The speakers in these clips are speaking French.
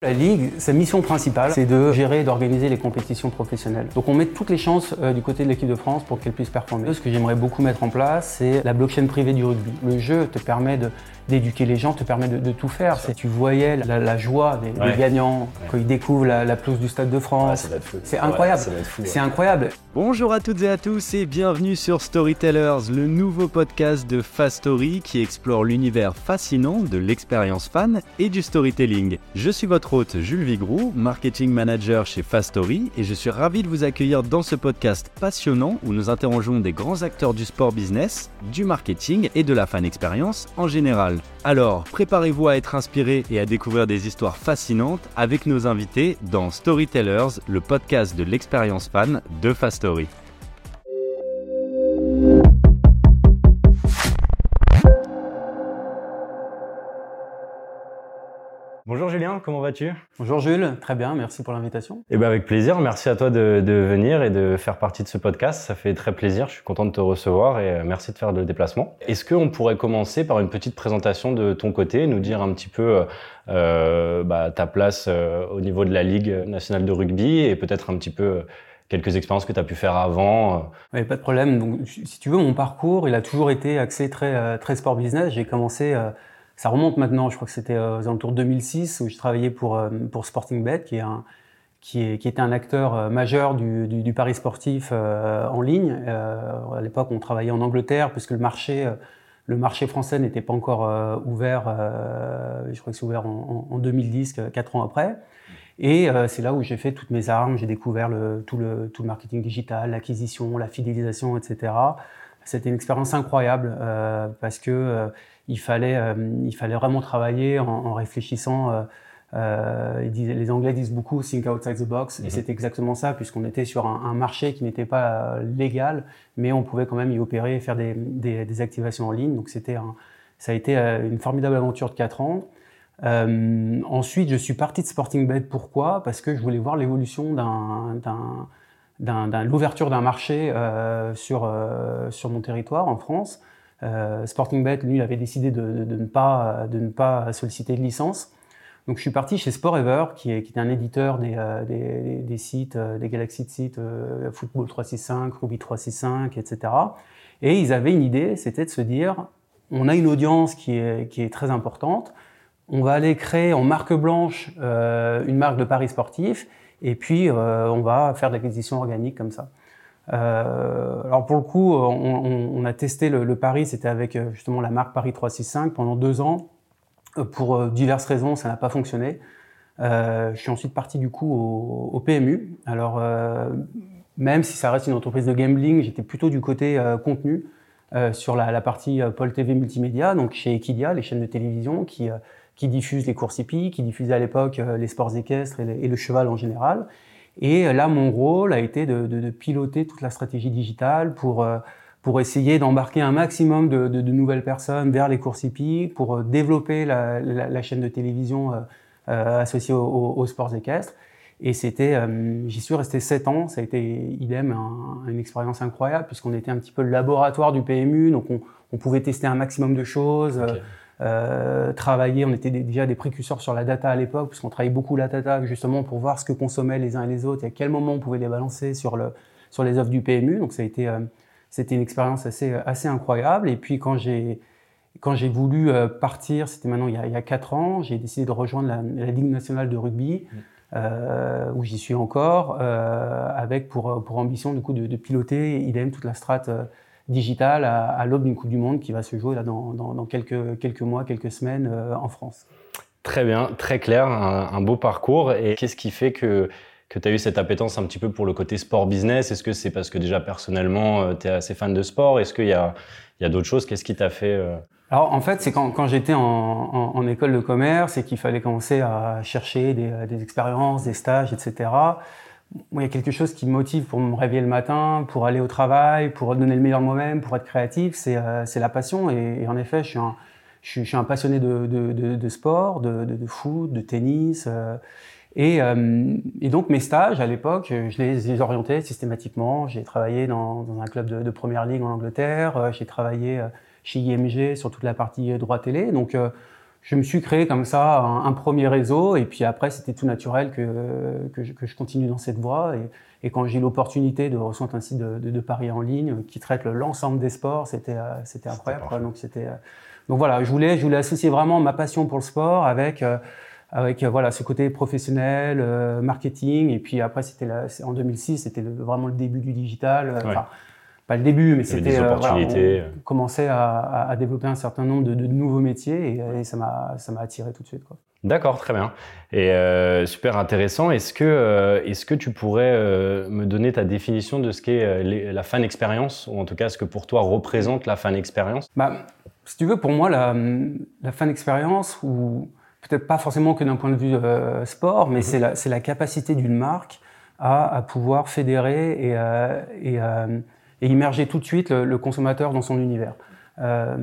La Ligue, sa mission principale, c'est de gérer et d'organiser les compétitions professionnelles. Donc on met toutes les chances euh, du côté de l'équipe de France pour qu'elle puisse performer. Ce que j'aimerais beaucoup mettre en place, c'est la blockchain privée du rugby. Le jeu te permet d'éduquer les gens, te permet de, tout faire. Si tu voyais la, joie des, gagnants quand ils découvrent la, la pelouse du Stade de France, c'est incroyable. c'est incroyable. Bonjour à toutes et à tous et bienvenue sur Storytellers, le nouveau podcast de Fast Story qui explore l'univers fascinant de l'expérience fan et du storytelling. Je suis votre Jules Vigroux, marketing manager chez Fastory, et je suis ravi de vous accueillir dans ce podcast passionnant où nous interrogeons des grands acteurs du sport business, du marketing et de la fan expérience en général. Alors, préparez-vous à être inspiré et à découvrir des histoires fascinantes avec nos invités dans Storytellers, le podcast de l'expérience fan de Fastory. Bonjour Julien, comment vas-tu? Bonjour Jules, très bien, merci pour l'invitation. Eh ben avec plaisir, merci à toi de, venir et de faire partie de ce podcast, ça fait très plaisir, je suis content de te recevoir et euh, merci de faire le déplacement. Est-ce qu'on pourrait commencer par une petite présentation de ton côté, nous dire un petit peu euh, bah, ta place euh, au niveau de la Ligue nationale de rugby et peut-être un petit peu quelques expériences que tu as pu faire avant Oui, pas de problème. Donc, si tu veux, mon parcours, il a toujours été axé très, très sport business. J'ai commencé ça remonte maintenant, je crois que c'était euh, aux alentours de 2006 où je travaillais pour, euh, pour Sporting Bet, qui, est un, qui, est, qui était un acteur euh, majeur du, du, du pari sportif en ligne. à l'époque, on travaillait en Angleterre puisque le marché, le marché français n'était pas encore ouvert. je crois que c'est ouvert en, en, 2010, quatre ans après. Et c'est là où j'ai fait toutes mes armes. J'ai découvert tout, le, tout le marketing digital, l'acquisition, la fidélisation, etc. C'était une expérience incroyable parce que il fallait, euh, il fallait vraiment travailler en, réfléchissant. Euh, euh les Anglais disent beaucoup think outside the box, et mhm. c'est exactement ça, puisqu'on était sur un, marché qui n'était pas euh, légal, mais on pouvait quand même y opérer et faire des, des, des activations en ligne. Donc c'était ça a été une formidable aventure de 4 ans. Ensuite, je suis parti de Sporting Bet. Pourquoi? Parce que je voulais voir l'évolution d'un, l'ouverture d'un marché sur, sur mon territoire en France. Euh, Sporting Bet, lui, avait décidé de, ne pas, de ne pas solliciter de licence. Donc je suis parti chez Sporever, qui est, qui est un éditeur des, euh, des, des sites, euh, des galaxies de sites, Football 365, Ruby 365, etc. Et ils avaient une idée, c'était de se dire, on a une audience qui est, qui est très importante, on va aller créer en marque blanche une marque de paris sportif, et puis on va faire de l'acquisition organique comme ça. Euh, alors pour le coup, on, a testé le, le pari, c'était avec euh, justement la marque Paris 365 pendant deux ans. Euh, pour diverses raisons, ça n'a pas fonctionné. Je suis ensuite parti du coup au, PMU. Alors même si ça reste une entreprise de gambling, j'étais plutôt du côté contenu sur la, partie Pôle TV multimédia, donc chez Equidia, les chaînes de télévision qui qui diffusent les courses hippiques, qui diffusaient à l'époque les sports équestres et, le cheval en général. Et là, mon rôle a été de, piloter toute la stratégie digitale pour, euh, pour essayer d'embarquer un maximum de, nouvelles personnes vers les courses hippiques, pour euh, développer la, chaîne de télévision euh, euh associée aux, sports équestres. Et c'était, j'y suis resté sept ans. Ça a été idem, une expérience incroyable puisqu'on était un petit peu le laboratoire du PMU, donc on, on pouvait tester un maximum de choses. Euh, travailler, on était déjà des précurseurs sur la data à l'époque, puisqu'on travaillait beaucoup la data justement pour voir ce que consommaient les uns et les autres et à quel moment on pouvait les balancer sur, le, sur les offres du PMU. Donc ça a été, euh, c'était une expérience assez, assez incroyable. Et puis quand j'ai, quand j'ai voulu euh, partir, c'était maintenant il y, a, il y a quatre ans, j'ai décidé de rejoindre la, la, Ligue nationale de rugby, mmh. euh, où j'y suis encore, euh, avec pour, pour ambition du coup de, de piloter idem toute la strate digital à, l'aube d'une Coupe du Monde qui va se jouer là dans, dans, quelques, quelques mois, quelques semaines euh, en France. Très bien, très clair, un, beau parcours. Et qu'est-ce qui fait que, que tu as eu cette appétence un petit peu pour le côté sport business? Est-ce que c'est parce que déjà personnellement, euh, tu es assez fan de sport? Est-ce qu'il y a, il y a d'autres choses? Qu'est-ce qui t'a fait euh? Alors en fait, c'est quand, quand j'étais en, en, en, école de commerce et qu'il fallait commencer à chercher des, des expériences, des stages, etc il y a quelque chose qui me motive pour me réveiller le matin, pour aller au travail, pour donner le meilleur moi-même, pour être créatif, c'est euh, la passion. Et, en effet, je suis un, passionné de, sport, de, foot, de tennis. Euh, et, euh, et, donc mes stages à l'époque, je les, orientais systématiquement. J'ai travaillé dans, un club de, première ligue en Angleterre. J'ai travaillé chez IMG sur toute la partie droit télé. Donc je me suis créé comme ça un, premier réseau et puis après c'était tout naturel que, que, je, que je continue dans cette voie et, et quand j'ai eu l'opportunité de recevoir un site de, de, de, paris en ligne qui traite l'ensemble des sports, c'était euh, c'était incroyable. Donc c'était euh, donc voilà, je voulais je voulais associer vraiment ma passion pour le sport avec euh, avec voilà ce côté professionnel, marketing et puis après c'était en 2006 c'était vraiment le début du digital. Enfin, pas le début, mais c'était euh, voilà, on commençait à, à, développer un certain nombre de, de nouveaux métiers et, et ça m'a ça m'a attiré tout de suite quoi. D'accord, très bien. Et euh, super intéressant. Est-ce que euh, est-ce que tu pourrais euh, me donner ta définition de ce qu'est la fan expérience ou en tout cas ce que pour toi représente la fan expérience? Bah, si tu veux, pour moi la, la fan expérience ou peut-être pas forcément que d'un point de vue sport, mais c'est la c'est la capacité d'une marque à, à pouvoir fédérer et, et et immerger tout de suite le, le consommateur dans son univers. Euh,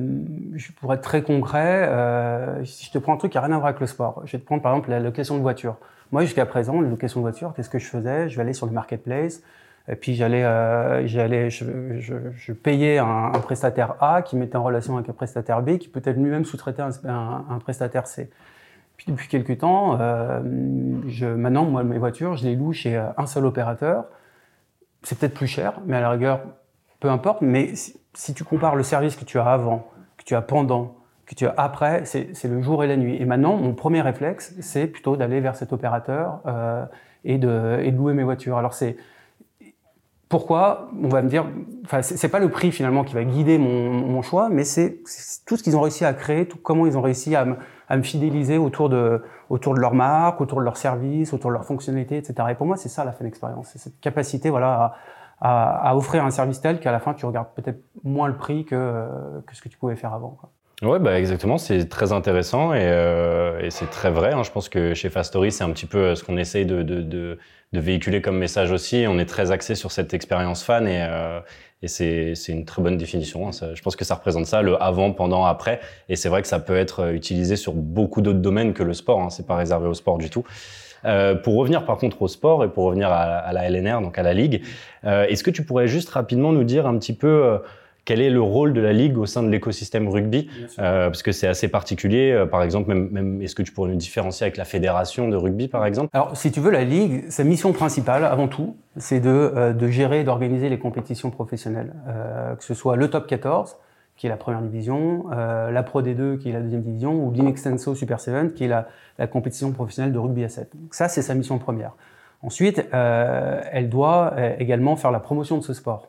pour être très concret, euh, si je te prends un truc qui n'a rien à voir avec le sport, je vais te prendre par exemple la location de voiture. Moi, jusqu'à présent, la location de voiture, qu'est-ce que je faisais? Je vais aller sur le marketplace, et puis j'allais, euh, j'allais, je, je, je, payais un, un, prestataire A qui mettait en relation avec un prestataire B qui peut-être lui-même sous-traitait un, un, prestataire C. Puis depuis quelques temps, euh, je, maintenant, moi, mes voitures, je les loue chez un seul opérateur. C'est peut-être plus cher, mais à la rigueur, peu importe, mais si, tu compares le service que tu as avant, que tu as pendant, que tu as après, c'est le jour et la nuit. Et maintenant, mon premier réflexe, c'est plutôt d'aller vers cet opérateur euh, et, de, louer mes voitures. Alors c'est pourquoi On va me dire, enfin, c'est pas le prix finalement qui va guider mon, choix, mais c'est tout ce qu'ils ont réussi à créer, tout comment ils ont réussi à me, fidéliser autour de, autour de leur marque, autour de leur service, autour de leur fonctionnalité, etc. Et pour moi, c'est ça la fin d'expérience, c'est cette capacité, voilà, à, à, offrir un service tel qu'à la fin, tu regardes peut-être moins le prix que, que ce que tu pouvais faire avant. Quoi. Ouais, bah exactement, c'est très intéressant et, euh, et c'est très vrai. Hein. Je pense que chez Fastory, c'est un petit peu ce qu'on essaye de, de, de, de, véhiculer comme message aussi. On est très axé sur cette expérience fan et, euh, et c'est une très bonne définition. Hein. Je pense que ça représente ça, le avant, pendant, après. Et c'est vrai que ça peut être utilisé sur beaucoup d'autres domaines que le sport. Hein. C'est pas réservé au sport du tout. Euh, pour revenir par contre au sport et pour revenir à, à la LNR, donc à la Ligue, euh, est-ce que tu pourrais juste rapidement nous dire un petit peu euh, quel est le rôle de la ligue au sein de l'écosystème rugby? Euh, Parce que c'est assez particulier. Euh, par exemple, même, même est-ce que tu pourrais nous différencier avec la fédération de rugby, par exemple? Alors, si tu veux, la ligue, sa mission principale, avant tout, c'est de, euh, de gérer et d'organiser les compétitions professionnelles, que ce soit le top 14, qui est la première division, euh, la Pro D2 qui est la deuxième division, ou l'Inextenso Super 7 qui est la, compétition professionnelle de rugby à 7. Donc ça, c'est sa mission première. Ensuite, euh, elle doit euh, également faire la promotion de ce sport.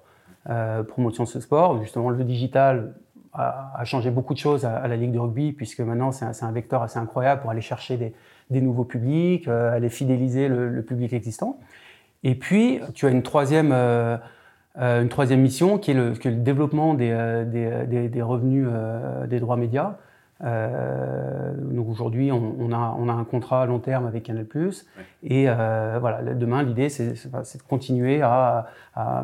Promotion de ce sport, justement, le digital a, changé beaucoup de choses à, la Ligue de rugby, puisque maintenant, c'est un, vecteur assez incroyable pour aller chercher des, nouveaux publics, aller fidéliser le, public existant. Et puis, tu as une troisième une troisième mission qui est le, qui est le développement des, euh, des, des, des, revenus euh, des droits médias. Euh, donc aujourd'hui, on, on, a, on a un contrat à long terme avec Canal+. Ouais. Et euh, voilà, demain, l'idée, c'est de continuer à, à,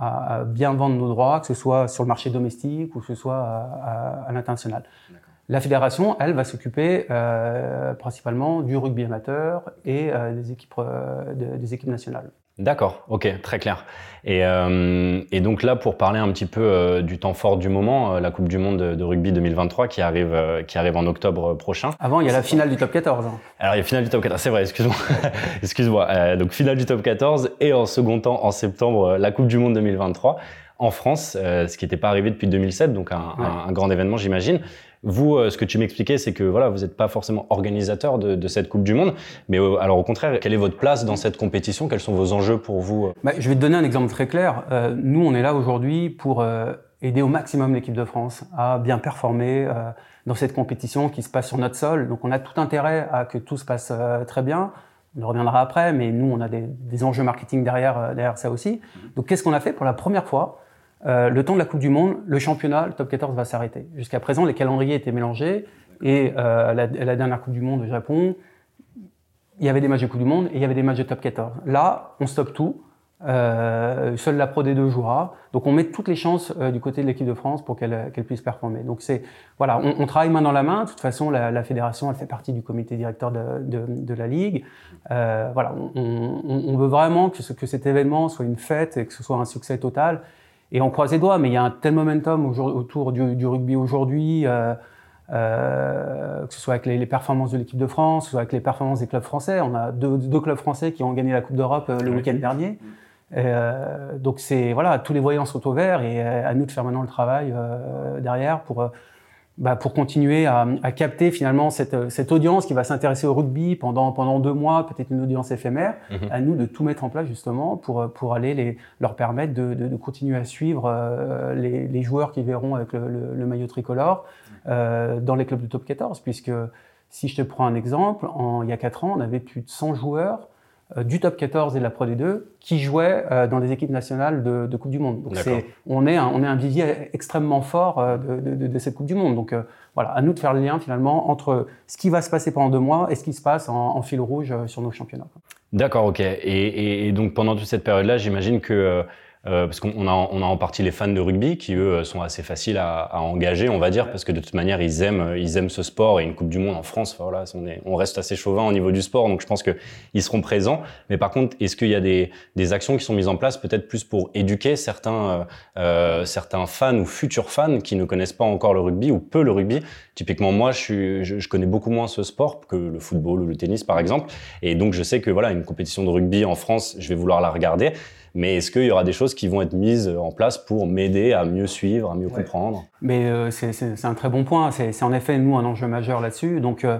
à, bien vendre nos droits, que ce soit sur le marché domestique ou que ce soit à, à l'international. La fédération, elle, va s'occuper euh, principalement du rugby amateur et euh, des, équipes, euh, des équipes nationales. D'accord, ok, très clair. Et, euh, et, donc là, pour parler un petit peu euh, du temps fort du moment, euh, la Coupe du Monde de, de, rugby 2023 qui arrive, euh, qui arrive en octobre prochain. Avant, il y a la finale du top 14. Hein. Alors, il y a la finale du top 14, c'est vrai, excuse-moi. excuse-moi. Donc, finale du top 14 et en second temps, en septembre, la Coupe du Monde 2023 en France, ce qui n'était pas arrivé depuis 2007, donc un, ouais. un, un grand événement, j'imagine. Vous, euh, ce que tu m'expliquais, c'est que voilà, vous n'êtes pas forcément organisateur de, cette Coupe du Monde, mais euh, alors au contraire, quelle est votre place dans cette compétition? Quels sont vos enjeux pour vous euh? bah, Je vais te donner un exemple très clair. Nous, on est là aujourd'hui pour aider au maximum l'équipe de France à bien performer dans cette compétition qui se passe sur notre sol. Donc, on a tout intérêt à que tout se passe très bien. On y reviendra après, mais nous, on a des, des enjeux marketing derrière, derrière ça aussi. Donc, qu'est-ce qu'on a fait pour la première fois? Euh, le temps de la Coupe du Monde, le championnat, le top 14 va s'arrêter. Jusqu'à présent, les calendriers étaient mélangés et euh, la, la, dernière Coupe du Monde au Japon, il y avait des matchs de Coupe du Monde et il y avait des matchs de top 14. Là, on stoppe tout. Euh, seule la Pro D2 jouera. Donc on met toutes les chances euh, du côté de l'équipe de France pour qu'elle qu puisse performer. Donc c'est voilà, on, on, travaille main dans la main. De toute façon, la, la, fédération, elle fait partie du comité directeur de, de, de la ligue. Euh, voilà, on, on, veut vraiment que, ce, que cet événement soit une fête et que ce soit un succès total. Et on croise les doigts, mais il y a un tel momentum autour du, du rugby aujourd'hui. Euh, que ce soit avec les, performances de l'équipe de France, que ce soit avec les performances des clubs français. On a deux, deux clubs français qui ont gagné la Coupe d'Europe le week-end dernier. donc c'est voilà, tous les voyants sont au vert et à nous de faire maintenant le travail derrière pour bah, pour continuer à, à, capter finalement cette, cette audience qui va s'intéresser au rugby pendant, pendant deux mois, peut-être une audience éphémère, mhm. à nous de tout mettre en place justement pour, pour aller les, leur permettre de, de, de continuer à suivre euh, les, les, joueurs qui verront avec le, le, le maillot tricolore euh, dans les clubs du top 14, puisque si je te prends un exemple, en, il y a quatre ans, on avait plus de 100 joueurs euh, du top 14 et de la Pro D2 qui jouaient euh, dans des équipes nationales de, de Coupe du Monde. Donc c'est, on, est un, on est un vivier extrêmement fort euh, de, de, de, cette Coupe du Monde. Donc voilà, à nous de faire le lien finalement entre ce qui va se passer pendant deux mois et ce qui se passe en, en fil rouge sur nos championnats. D'accord, ok. Et, et, et, donc pendant toute cette période-là, j'imagine que euh, parce qu'on a, on a en partie les fans de rugby qui eux sont assez faciles à, à engager, on va dire, parce que de toute manière ils aiment, ils aiment ce sport et une Coupe du Monde en France. Voilà, on, est, on reste assez chauvin au niveau du sport, donc je pense que ils seront présents. Mais par contre, est-ce qu'il y a des, des actions qui sont mises en place, peut-être plus pour éduquer certains, euh, euh, certains fans ou futurs fans qui ne connaissent pas encore le rugby ou peu le rugby? Typiquement, moi, je, suis, je connais beaucoup moins ce sport que le football ou le tennis, par exemple, et donc je sais que voilà, une compétition de rugby en France, je vais vouloir la regarder. Mais est-ce qu'il y aura des choses qui vont être mises en place pour m'aider à mieux suivre, à mieux comprendre? Mais euh, c'est un très bon point. C'est en effet, nous, un enjeu majeur là-dessus. Donc, euh,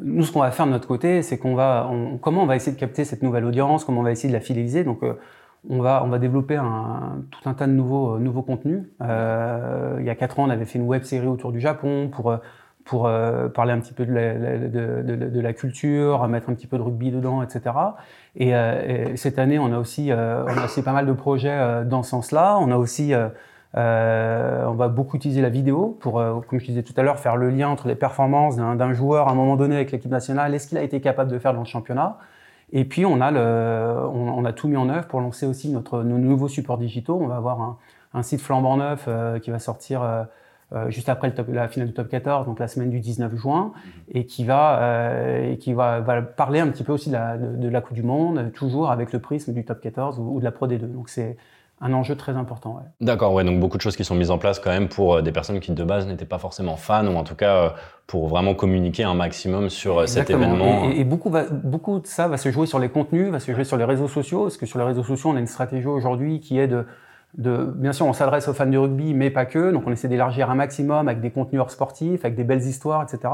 nous, ce qu'on va faire de notre côté, c'est qu'on va, on, comment on va essayer de capter cette nouvelle audience, comment on va essayer de la fidéliser? Donc, euh, on va, on va développer un, tout un tas de nouveaux, nouveaux contenus. Il y a quatre ans, on avait fait une web série autour du Japon pour pour euh, parler un petit peu de la, de, de, de la, culture, mettre un petit peu de rugby dedans, etc. Et, euh, et cette année, on a aussi, euh, on a aussi pas mal de projets euh, dans ce sens-là. On a aussi, on va beaucoup utiliser la vidéo pour, comme je disais tout à l'heure, faire le lien entre les performances d'un joueur à un moment donné avec l'équipe nationale, est-ce qu'il a été capable de faire dans le championnat? Et puis on a, le, on, a tout mis en œuvre pour lancer aussi notre, nos nouveaux supports digitaux. On va avoir un, un site flambant neuf qui va sortir juste après le top, la finale du top 14, donc la semaine du 19 juin, mhm. et qui va euh, et qui va, va, parler un petit peu aussi de la, de, de la Coupe du Monde, toujours avec le prisme du top 14 ou, ou de la Pro D2. Donc c'est un enjeu très important. Ouais. D'accord, ouais, donc beaucoup de choses qui sont mises en place quand même pour euh, des personnes qui de base n'étaient pas forcément fans ou en tout cas euh, pour vraiment communiquer un maximum sur cet événement. Et, et, beaucoup, va, beaucoup de ça va se jouer sur les contenus, va se jouer sur les réseaux sociaux, parce que sur les réseaux sociaux, on a une stratégie aujourd'hui qui est de de, bien sûr, on s'adresse aux fans du rugby, mais pas que. Donc, on essaie d'élargir un maximum avec des contenus hors sportifs, avec des belles histoires, etc.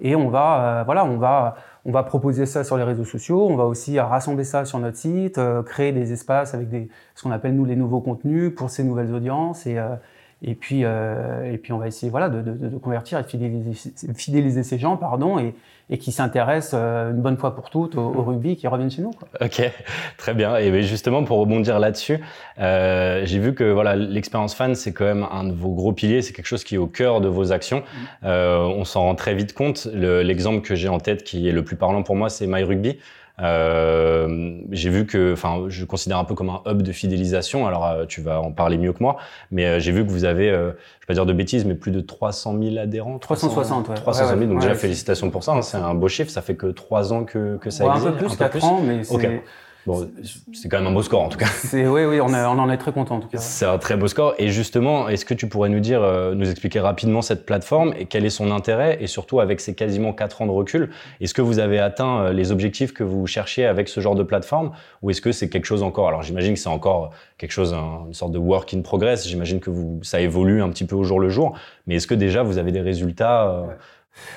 Et on va, euh, voilà, on va, on va proposer ça sur les réseaux sociaux. On va aussi rassembler ça sur notre site, euh, créer des espaces avec des, ce qu'on appelle nous les nouveaux contenus pour ces nouvelles audiences et euh, et puis, et puis on va essayer voilà, de, de, de convertir et de fidéliser, fidéliser, ces gens pardon, et, et qui s'intéressent euh, une bonne fois pour toutes au, au rugby qui reviennent chez nous. Quoi. Ok, très bien. Et justement, pour rebondir là-dessus, euh, j'ai vu que voilà, l'expérience fan, c'est quand même un de vos gros piliers, c'est quelque chose qui est au cœur de vos actions. Mmh. Euh, on s'en rend très vite compte. L'exemple que j'ai en tête qui est le plus parlant pour moi, c'est My Rugby. Euh, j'ai vu que, enfin, je considère un peu comme un hub de fidélisation. Alors, euh, tu vas en parler mieux que moi, mais euh, j'ai vu que vous avez, euh, je vais pas dire de bêtises, mais plus de 300 000 adhérents. 360, ouais. 300 000, donc ouais, déjà félicitations pour ça. Hein, c'est un beau chiffre. Ça fait que trois ans que, que ça existe. Un peu plus, 4 ans, mais c'est. Okay. Bon, c'est quand même un beau score en tout cas. C'est oui, oui, on, est, on en est très content en tout cas. C'est un très beau score. Et justement, est-ce que tu pourrais nous dire, euh, nous expliquer rapidement cette plateforme et quel est son intérêt? Et surtout avec ces quasiment quatre ans de recul, est-ce que vous avez atteint euh, les objectifs que vous cherchiez avec ce genre de plateforme? Ou est-ce que c'est quelque chose encore Alors j'imagine que c'est encore quelque chose, une sorte de work in progress. J'imagine que vous, ça évolue un petit peu au jour le jour. Mais est-ce que déjà vous avez des résultats euh... ouais.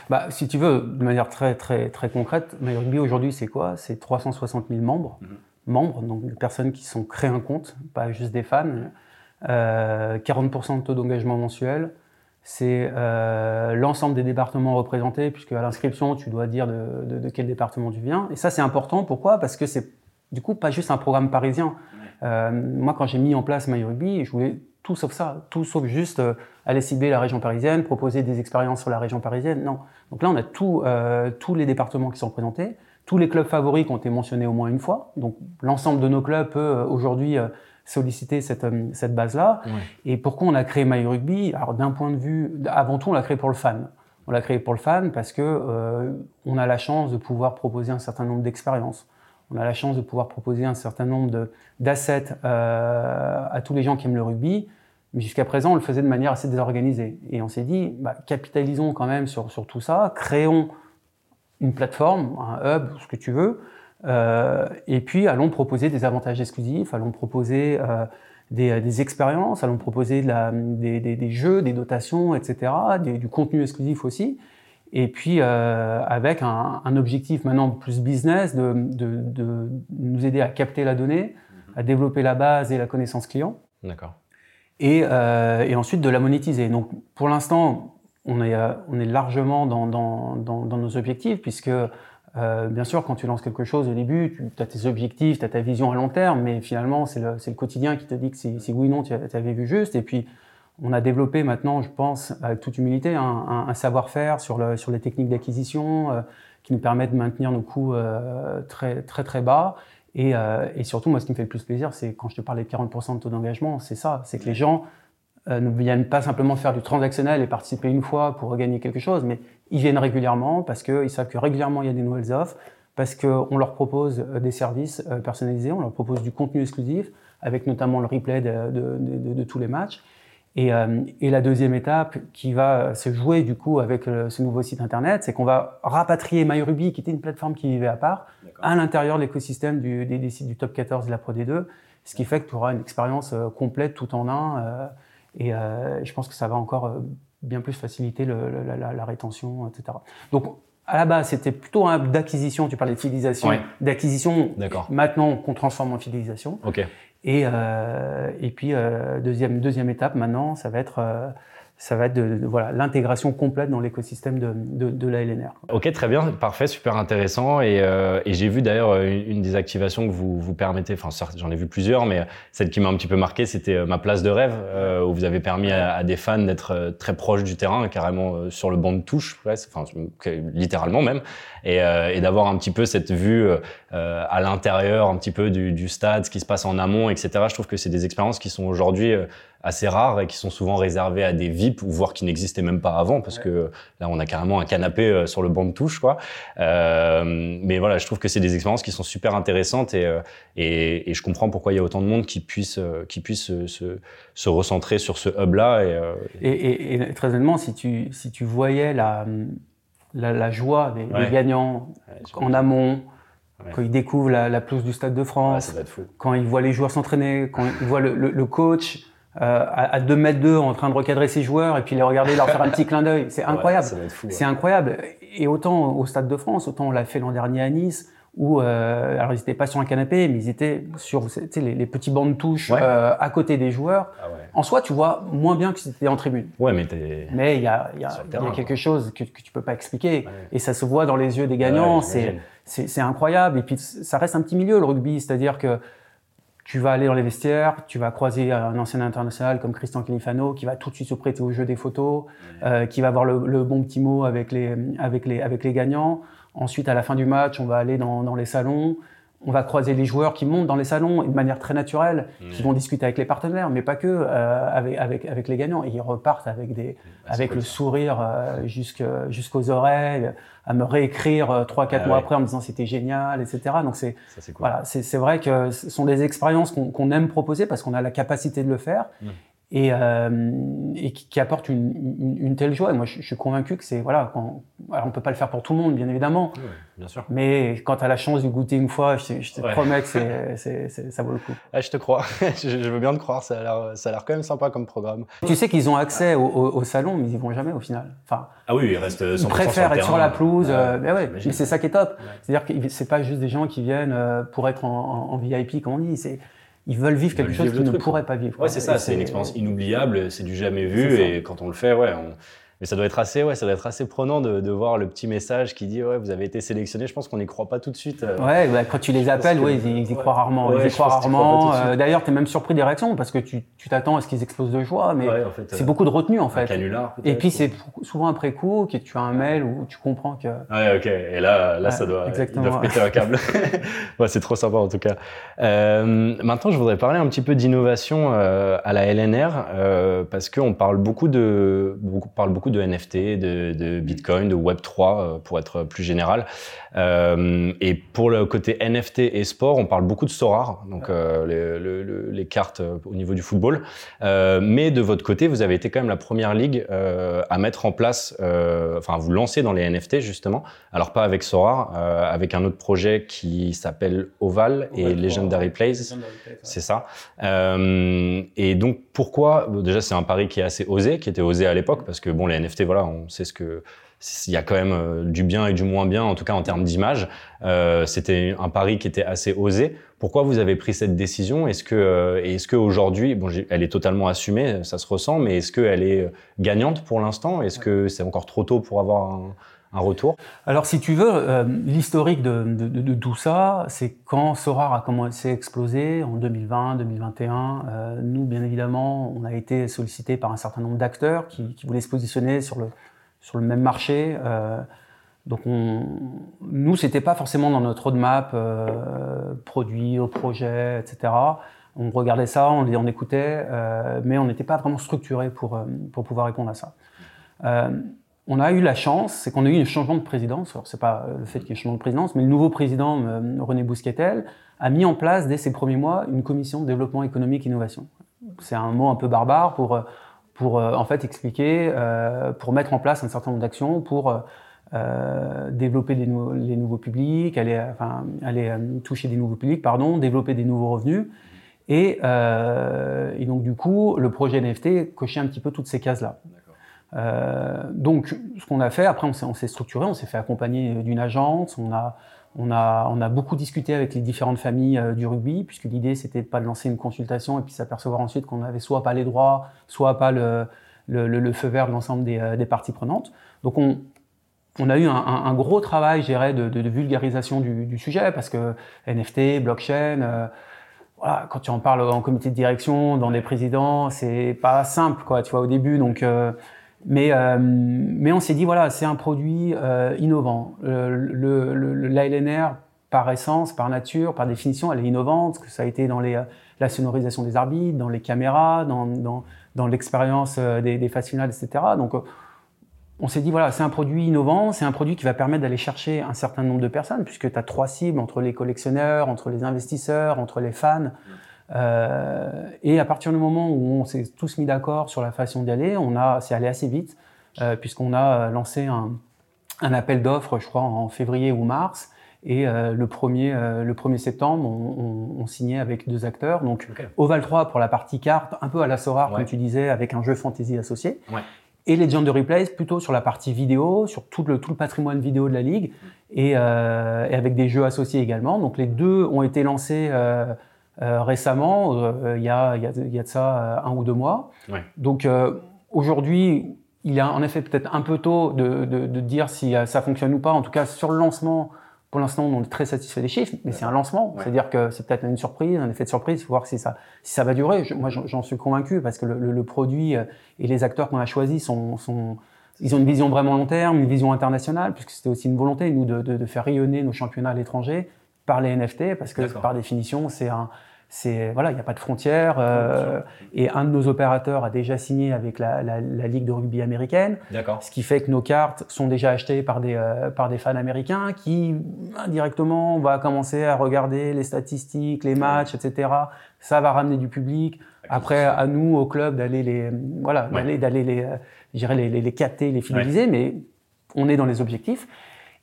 Bah, si tu veux, de manière très très très concrète, MyRugby aujourd'hui c'est quoi? C'est 360 000 membres, mm -hmm. membres, donc des personnes qui sont créées un compte, pas juste des fans. Euh, 40% de taux d'engagement mensuel. C'est euh, l'ensemble des départements représentés, puisque à l'inscription tu dois dire de, de, de, quel département tu viens. Et ça c'est important. Pourquoi? Parce que c'est du coup pas juste un programme parisien. Euh, moi quand j'ai mis en place MyRugby, je voulais tout sauf ça, tout sauf juste euh, aller cibler la région parisienne, proposer des expériences sur la région parisienne. Non. Donc là, on a tout, euh, tous les départements qui sont représentés, tous les clubs favoris qui ont été mentionnés au moins une fois. Donc l'ensemble de nos clubs peut euh, aujourd'hui euh, solliciter cette, euh, cette base-là. Et pourquoi on a créé My Rugby? Alors d'un point de vue, avant tout, on l'a créé pour le fan. On l'a créé pour le fan parce que euh, on a la chance de pouvoir proposer un certain nombre d'expériences. On a la chance de pouvoir proposer un certain nombre d'assets euh, à tous les gens qui aiment le rugby Mais jusqu'à présent, on le faisait de manière assez désorganisée. Et on s'est dit, bah, capitalisons quand même sur, sur tout ça, créons une plateforme, un hub, ce que tu veux, euh, et puis allons proposer des avantages exclusifs, allons proposer euh, des, expériences, allons proposer des, des, jeux, des dotations, etc., du contenu exclusif aussi. Et puis euh, avec un, un, objectif maintenant plus business de, de, de, nous aider à capter la donnée, à développer la base et la connaissance client. D'accord et, euh, et, ensuite de la monétiser. Donc pour l'instant, on est, euh, on est largement dans, dans, dans, dans nos objectifs, puisque euh, bien sûr, quand tu lances quelque chose au début, tu as tes objectifs, tu as ta vision à long terme, mais finalement, c'est le, le, quotidien qui te dit que si, si oui ou non tu avais vu juste. Et puis, on a développé maintenant, je pense, avec toute humilité, un, savoir-faire sur, le, sur les techniques d'acquisition euh, qui nous permettent de maintenir nos coûts euh, très, très, très bas et, euh, et, surtout, moi, ce qui me fait le plus plaisir, c'est quand je te parlais de 40% de taux d'engagement, c'est ça, c'est que les gens ne viennent pas simplement faire du transactionnel et participer une fois pour gagner quelque chose, mais ils viennent régulièrement parce qu'ils savent que régulièrement il y a des nouvelles offres, parce qu'on leur propose des services personnalisés, on leur propose du contenu exclusif, avec notamment le replay de tous les matchs. Et, euh, et, la deuxième étape qui va se jouer du coup avec le, ce nouveau site internet, c'est qu'on va rapatrier MyRuby, qui était une plateforme qui vivait à part, à l'intérieur de l'écosystème des, des, sites du top 14 de la Pro D2, ce qui fait que tu auras une expérience euh, complète tout en un. Euh, et euh, je pense que ça va encore euh, bien plus faciliter le, la, la, la, rétention, etc. Donc à la base, c'était plutôt un d'acquisition. Tu parlais de fidélisation, ouais. d'acquisition. Maintenant, qu'on transforme en fidélisation. Okay. Et, euh, et puis, euh, deuxième, deuxième étape maintenant, ça va être euh, ça va être de, voilà l'intégration complète dans l'écosystème de, de, de, la LNR. Ok, très bien, parfait, super intéressant. Et, euh, et j'ai vu d'ailleurs une, une, des activations que vous vous permettez, enfin j'en ai vu plusieurs, mais celle qui m'a un petit peu marqué, c'était euh, ma place de rêve, euh, où vous avez permis à, à des fans d'être euh, très proches du terrain, carrément euh, sur le banc de touche, ouais, enfin littéralement même, et, et d'avoir un petit peu cette vue à l'intérieur, un petit peu du, du, stade, ce qui se passe en amont, etc. Je trouve que c'est des expériences qui sont aujourd'hui assez rares et qui sont souvent réservées à des VIP ou voire qui n'existaient même pas avant parce ouais. que là on a carrément un canapé euh, sur le banc de touche quoi. Euh, mais voilà, je trouve que c'est des expériences qui sont super intéressantes et, euh, et, et, je comprends pourquoi il y a autant de monde qui puisse qui puisse se, se, se, recentrer sur ce hub là et, et, et, très honnêtement si tu si tu voyais la la, la joie des, ouais. des gagnants en amont Ouais. Quand ils découvrent la, la pelouse du Stade de France, ouais, quand ils voient les joueurs s'entraîner, quand ils voient le, le, le coach euh, à, 2 mètres d'eux en train de recadrer ses joueurs et puis les regarder leur faire un petit clin d'œil. C'est incroyable. Ouais, c'est incroyable. Et autant au Stade de France, autant on l'a fait l'an dernier à Nice, où euh, alors ils n'étaient pas sur un canapé, mais ils étaient sur les, les, petits bancs de touche ouais. euh, à côté des joueurs. Ah. En soi, tu vois moins bien que si c'était en tribune. Ouais, mais mais il y a, y, a, y a quelque chose que, que tu peux pas expliquer, et ça se voit dans les yeux des gagnants. c'est incroyable. Et puis ça reste un petit milieu le rugby, c'est-à-dire que tu vas aller dans les vestiaires, tu vas croiser un ancien international comme Christian Califano qui va tout de suite se prêter au jeu des photos, euh, qui va avoir le, le, bon petit mot avec les, avec, les, avec les gagnants. Ensuite, à la fin du match, on va aller dans, dans les salons, on va croiser les joueurs qui montent dans les salons de manière très naturelle, mmh. qui vont discuter avec les partenaires, mais pas que euh, avec, avec, avec les gagnants. Et ils repartent avec, des, bah, avec le sourire euh, jusqu'aux oreilles, à me réécrire euh, trois, quatre ah, mois ouais. après en me disant c'était génial, etc. Donc c'est cool. voilà, c'est vrai que ce sont des expériences qu'on qu aime proposer parce qu'on a la capacité de le faire. Mmh et, euh, et qui, qui, apporte une, une, une, telle joie. Et moi, je, je suis convaincu que c'est voilà, quand, alors on peut pas le faire pour tout le monde, bien évidemment. Oui, bien sûr. Mais quand tu as la chance de goûter une fois, je, je te ouais. promets que c'est, ça vaut le coup. Ah, je te crois. je, je, veux bien te croire. Ça a l'air, ça a l'air quand même sympa comme programme. Tu sais qu'ils ont accès au, au, au, salon, mais ils y vont jamais au final. Enfin. Ah oui, ils restent. Ils préfèrent être sur la pelouse. Euh, mais ouais. Mais c'est ça qui est top. C'est-à-dire que c'est pas juste des gens qui viennent euh, pour être en, en, en VIP, comme on dit. C'est ils veulent vivre quelque chose qu'ils ne pourraient pas vivre. Ouais, c'est ça, c'est une expérience inoubliable, c'est du jamais vu, et quand on le fait, ouais, on, mais ça doit être assez, ouais, ça doit être assez prenant de, de voir le petit message qui dit ouais, vous avez été sélectionné. Je pense qu'on n'y croit pas tout de suite. Euh, ouais, bah, quand tu les appelles, ouais, ils, ils, y croient rarement. Ouais, ils y croient rarement. Euh, D'ailleurs, tu es même surpris des réactions parce que tu t'attends à ce qu'ils explosent de joie, mais en fait, c'est euh, beaucoup de retenue en fait. Canular, et puis c'est souvent après coup que tu as un mail où tu comprends que. Ouais, ok. Et là, là, ça doit. Exactement. Ils doivent péter un câble. ouais, c'est trop sympa en tout cas. Maintenant, je voudrais parler un petit peu d'innovation à la LNR parce qu'on parle beaucoup de, beaucoup, parle beaucoup beaucoup de NFT, de, Bitcoin, de Web3 pour être plus général. et pour le côté NFT et sport, on parle beaucoup de Sorare, donc les, les, cartes au niveau du football. mais de votre côté, vous avez été quand même la première ligue à mettre en place, enfin vous lancer dans les NFT justement. Alors pas avec Sorare, avec un autre projet qui s'appelle Oval et Legendary Plays. C'est ça. et donc pourquoi? Déjà c'est un pari qui est assez osé, qui était osé à l'époque, parce que bon, les NFT, voilà, on sait ce que il y a quand même euh, du bien et du moins bien, en tout cas en termes d'image. Euh, c'était un pari qui était assez osé. Pourquoi vous avez pris cette décision? Est-ce que, euh, est-ce que aujourd'hui, bon, elle est totalement assumée, ça se ressent, mais est-ce qu'elle est gagnante pour l'instant? Est-ce que c'est encore trop tôt pour avoir un, retour Alors, si tu veux, euh, l'historique de, tout ça, c'est quand Sorar a commencé à exploser en 2020, 2021. Euh, nous, bien évidemment, on a été sollicité par un certain nombre d'acteurs qui, voulaient se positionner sur le, même marché. Euh, donc, on, nous, c'était pas forcément dans notre roadmap, produit, projet, etc. On regardait ça, on, écoutait, mais on n'était pas vraiment structuré pour pouvoir répondre à ça on a eu la chance, c'est qu'on a eu un changement de présidence. Alors c'est pas le fait qu'il y ait un changement de présidence, mais le nouveau président euh, René Bousquetel a mis en place dès ses premiers mois une commission de développement économique et innovation. C'est un mot un peu barbare pour pour euh, en fait expliquer, euh, pour mettre en place un certain nombre d'actions pour euh, développer les nouveaux publics, aller, enfin, aller toucher des nouveaux publics, pardon, développer des nouveaux revenus. Et, et donc du coup, le projet NFT cochait un petit peu toutes ces cases-là. Euh, donc, ce qu'on a fait, après, on s'est structuré, on s'est fait accompagner d'une agence, on a, on, a, on a beaucoup discuté avec les différentes familles euh, du rugby, puisque l'idée, c'était pas de lancer une consultation et puis s'apercevoir ensuite qu'on avait soit pas les droits, soit pas le, feu vert de l'ensemble des, euh, des, parties prenantes. Donc, on, a eu un, gros travail, je de, vulgarisation du, sujet, parce que NFT, blockchain, quand tu en parles en comité de direction, dans les présidents, c'est pas simple, quoi, tu vois, au début. Donc, mais, euh, mais on s'est dit, voilà, c'est un produit euh, innovant. Le, L'ALNR, par essence, par nature, par définition, elle est innovante, que ça a été dans les, la sonorisation des arbitres, dans les caméras, dans, dans, dans l'expérience euh, des, des phases finales, etc. Donc, on s'est dit, voilà, c'est un produit innovant, c'est un produit qui va permettre d'aller chercher un certain nombre de personnes, puisque tu as trois cibles entre les collectionneurs, entre les investisseurs, entre les fans. Euh, et à partir du moment où on s'est tous mis d'accord sur la façon d'y aller, on a, c'est allé assez vite, euh, puisqu'on a lancé un, un appel d'offres, je crois, en février ou mars. Et euh, le, 1er, euh, le 1er septembre, on, on, on, signait avec deux acteurs. Donc Oval 3 pour la partie carte, un peu à la Sorare, comme tu disais, avec un jeu fantasy associé. Ouais. Et Legend of Replays plutôt sur la partie vidéo, sur tout le, tout le patrimoine vidéo de la ligue, et, euh, et, avec des jeux associés également. Donc les deux ont été lancés euh, euh, récemment, euh, il y, a, y, a, y, a, de ça euh, un ou deux mois. Ouais. Donc aujourd'hui, il est en effet peut-être un peu tôt de, de, de, dire si ça fonctionne ou pas. En tout cas, sur le lancement, pour l'instant, on est très satisfait des chiffres, mais c'est un lancement. Ouais. C'est-à-dire que c'est peut-être une surprise, un effet de surprise. Faut voir si ça, si ça va durer. Je, moi, j'en suis convaincu parce que le, le, le produit et les acteurs qu'on a choisis sont, sont, ils ont une vision vraiment long terme, une vision internationale, puisque c'était aussi une volonté, nous, de, de, de faire rayonner nos championnats à l'étranger par les NFT, parce que par définition, c'est un, c'est voilà, il n'y a pas de frontières. Euh, et un de nos opérateurs a déjà signé avec la, la, la ligue de rugby américaine. Ce qui fait que nos cartes sont déjà achetées par des euh, par des fans américains qui indirectement va commencer à regarder les statistiques, les matchs, etc. Ça va ramener du public. Après, à nous au club d'aller les voilà, d'aller d'aller les, euh, les, les, les capter, les fidéliser, mais on est dans les objectifs.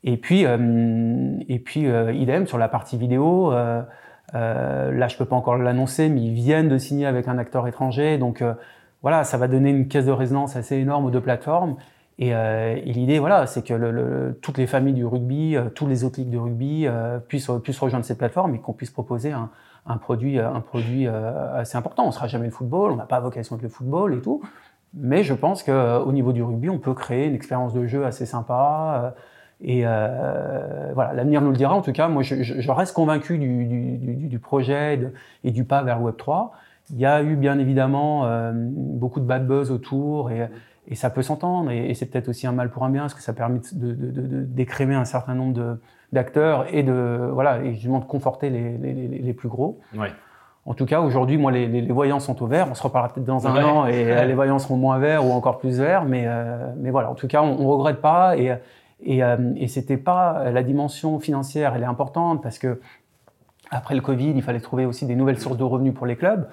Et puis, euh, et puis euh, idem sur la partie vidéo. Euh, euh, là, je peux pas encore l'annoncer, mais ils viennent de signer avec un acteur étranger. Donc euh, voilà, ça va donner une caisse de résonance assez énorme aux deux plateformes. Et, et l'idée, voilà, c'est que le, le, toutes les familles du rugby, tous les autres ligues de rugby puissent, puissent rejoindre cette plateforme et qu'on puisse proposer un, un produit, un produit assez important. On sera jamais le football, on n'a pas vocation de le football et tout. Mais je pense qu'au niveau du rugby, on peut créer une expérience de jeu assez sympa. Et euh, voilà, l'avenir nous le dira. En tout cas, moi, je, je reste convaincu du, du, du projet et du pas vers Web 3. Il y a eu bien évidemment euh, beaucoup de bad buzz autour et, et ça peut s'entendre. Et, et c'est peut-être aussi un mal pour un bien parce que ça permet de, de, de, d'écrémer un certain nombre d'acteurs et de voilà et justement de conforter les, les, les, les plus gros. Ouais. en tout cas, aujourd'hui, moi, les, les, voyants sont au vert. On se reparlera peut-être dans un an et les voyants seront moins verts ou encore plus verts. Mais, mais voilà, en tout cas, on, on regrette pas. Et, et, et c'était pas la dimension financière, elle est importante parce que après le Covid, il fallait trouver aussi des nouvelles sources de revenus pour les clubs.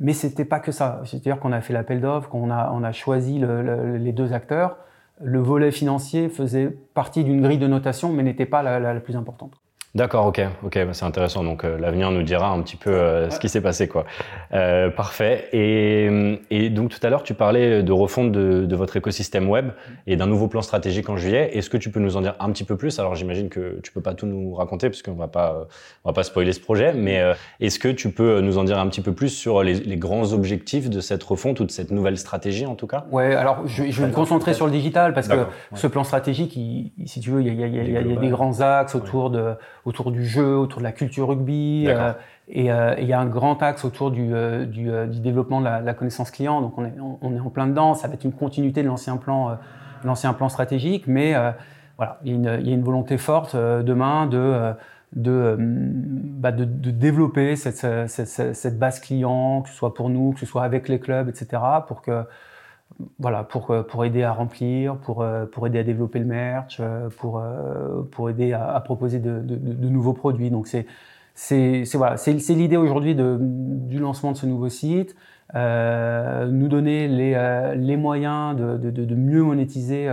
Mais c'était pas que ça. C'est-à-dire qu'on a fait l'appel d'offres, qu'on a, on a choisi le, les deux acteurs. Le volet financier faisait partie d'une grille de notation, mais n'était pas la, la, la plus importante. D'accord, ok, ok, bah, c'est intéressant. Donc euh, l'avenir nous dira un petit peu euh, ce qui s'est passé, quoi. Euh, parfait. Et, et, donc tout à l'heure, tu parlais de refonte de, de, votre écosystème web et d'un nouveau plan stratégique en juillet. Est-ce que tu peux nous en dire un petit peu plus? Alors j'imagine que tu peux pas tout nous raconter parce qu'on va pas, on va pas spoiler ce projet. Mais euh, est-ce que tu peux nous en dire un petit peu plus sur les, les, grands objectifs de cette refonte ou de cette nouvelle stratégie en tout cas? Ouais, alors je, je vais me concentrer sur le digital parce que ouais. ce plan stratégique, il, si tu veux, il y a, il y a, il y a, il y a des grands axes autour de autour du jeu, autour de la culture rugby. Euh, et euh, il y a un grand axe autour du, euh, du, du développement de la, la, connaissance client. Donc on est, on est en plein dedans. Ça va être une continuité de l'ancien plan, l'ancien plan stratégique, mais voilà, il y, a une, il y, a une, volonté forte demain de de, bah de, de, développer cette, cette, cette, base client, que ce soit pour nous, que ce soit avec les clubs, etc., pour que voilà, pour, euh, pour aider à remplir, pour, euh, pour aider à développer le merch, euh, pour, pour aider à, proposer de, nouveaux produits. Donc c'est c'est voilà, l'idée aujourd'hui du lancement de ce nouveau site, nous donner les, les moyens de, de, mieux monétiser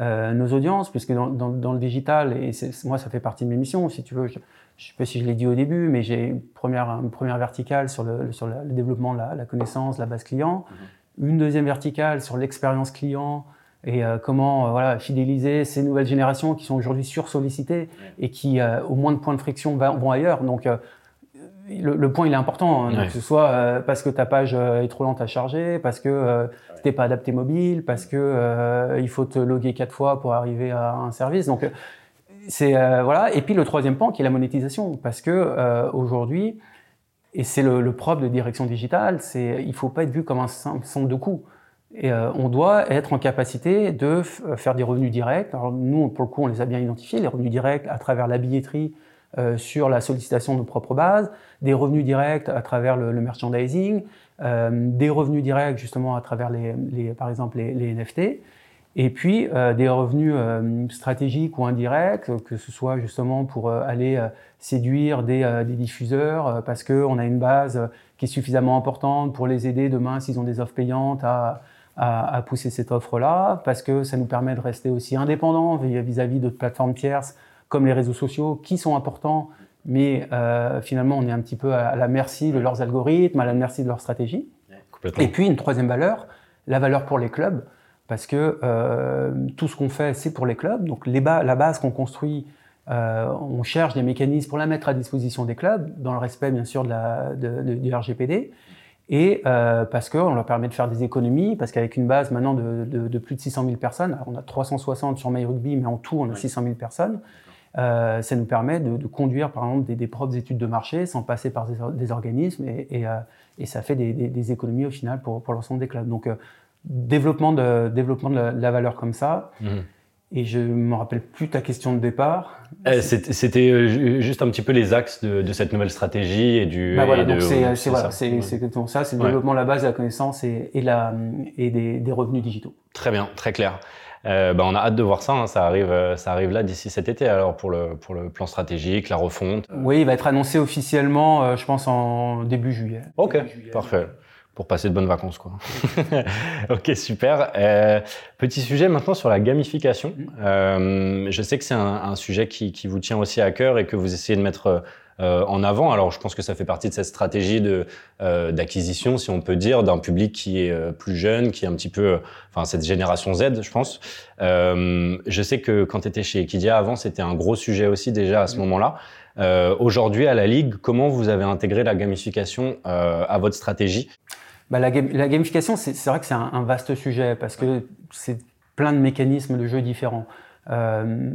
nos audiences, puisque dans, dans, le digital, et moi ça fait partie de mes missions, si tu veux, je ne sais pas si je l'ai dit au début, mais j'ai une première, une première verticale sur le, sur le développement de la, connaissance, la base client. Mm -hmm une deuxième verticale sur l'expérience client et euh, comment euh, voilà, fidéliser ces nouvelles générations qui sont aujourd'hui sursollicitées et qui, euh, au moins de points de friction, va, vont ailleurs. Donc, le, le, point, il est important, hein, ouais. que ce soit parce que ta page est trop lente à charger, parce que tu n'es pas adapté mobile, parce que il faut te loguer quatre fois pour arriver à un service. Donc, c'est voilà. Et puis le troisième point, qui est la monétisation, parce que aujourd'hui, et c'est le, le, propre de direction digitale, c'est il faut pas être vu comme un centre de coûts. Et euh, on doit être en capacité de euh, faire des revenus directs. Alors nous, pour le coup, on les a bien identifiés, les revenus directs à travers la billetterie euh, sur la sollicitation de nos propres bases, des revenus directs à travers le, le merchandising, euh, des revenus directs justement à travers les, les par exemple les, les NFT. Et puis euh, des revenus euh, stratégiques ou indirects, que ce soit justement pour aller séduire des, euh, des diffuseurs, euh, parce qu'on a une base qui est suffisamment importante pour les aider demain s'ils ont des offres payantes à, à, à pousser cette offre-là, parce que ça nous permet de rester aussi indépendants vis-à-vis d'autres plateformes tierces comme les réseaux sociaux, qui sont importants, mais finalement on est un petit peu à la merci de leurs algorithmes, à la merci de leur stratégie. Et puis une troisième valeur, la valeur pour les clubs parce que euh, tout ce qu'on fait, c'est pour les clubs. Donc les ba la base qu'on construit, euh, on cherche des mécanismes pour la mettre à disposition des clubs, dans le respect bien sûr de la, de, de, du RGPD, et euh, parce qu'on leur permet de faire des économies, parce qu'avec une base maintenant de, de, plus de 600 000 personnes, on a 360 sur MyRugby, mais en tout on a 600 000 personnes, euh, ça nous permet de, conduire par exemple des, des, propres études de marché sans passer par des, des organismes, et, et, et, ça fait des, des, économies au final pour, pour l'ensemble des clubs. Donc développement de, développement de la, de la valeur comme ça. Mmh. Et je ne me rappelle plus ta question de départ. Eh, C'était euh, juste un petit peu les axes de, de cette nouvelle stratégie et du. Bah voilà, donc c'est c'est voilà, c'est exactement ça, c'est le ouais. développement de la base de la connaissance et, et, la, et des, des, revenus digitaux. Très bien, très clair. Euh, bah on a hâte de voir ça. Hein. Ça arrive, euh, ça arrive là d'ici cet été. Alors pour le pour le plan stratégique, la refonte. Oui, il va être annoncé officiellement, euh, je pense en début juillet. Ok, début juillet. parfait pour passer de bonnes vacances quoi. ok super. Euh, petit sujet maintenant sur la gamification. Mm. Euh, je sais que c'est un, un, sujet qui, qui, vous tient aussi à cœur et que vous essayez de mettre euh, en avant. Alors je pense que ça fait partie de cette stratégie de euh, d'acquisition, si on peut dire, d'un public qui est euh, plus jeune, qui est un petit peu, enfin cette génération Z, je pense. je sais que quand tu étais chez Equidia avant, c'était un gros sujet aussi déjà à ce mm. moment-là. Aujourd'hui à la ligue, comment vous avez intégré la gamification à votre stratégie? Bah, la, la, gamification, c'est vrai que c'est un, un, vaste sujet parce que c'est plein de mécanismes de jeu différents. Euh,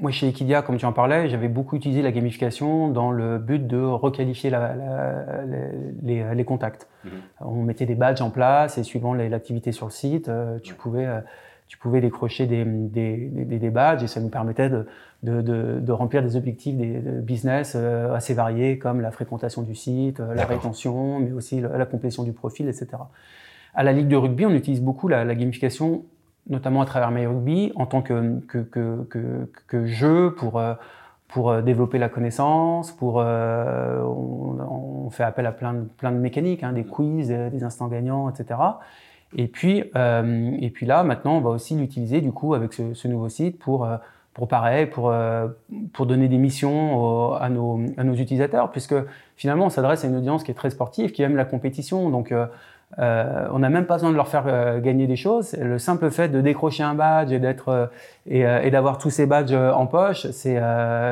moi, chez Equidia, comme tu en parlais, j'avais beaucoup utilisé la gamification dans le but de requalifier la, la, les, les, contacts. Mmh. On mettait des badges en place et suivant l'activité sur le site, euh, tu pouvais, euh, tu pouvais décrocher des, des, des, badges et ça nous permettait de, de, de, de remplir des objectifs des business assez variés comme la fréquentation du site, la rétention, mais aussi la, complétion du profil, etc. À la Ligue de rugby, on utilise beaucoup la, la gamification, notamment à travers MyRugby, en tant que, que, que, que, que jeu pour pour euh, développer la connaissance, pour euh, on, fait appel à plein de, plein de mécaniques, hein, des quiz, euh, des instants gagnants, etc. Et puis euh, et puis là maintenant on va aussi l'utiliser du coup avec ce, ce, nouveau site pour pour pareil pour pour donner des missions à nos à nos utilisateurs puisque finalement on s'adresse à une audience qui est très sportive qui aime la compétition donc euh, on n'a même pas besoin de leur faire euh, gagner des choses. Le simple fait de décrocher un badge et d'être euh, et, et d'avoir tous ces badges en poche, c'est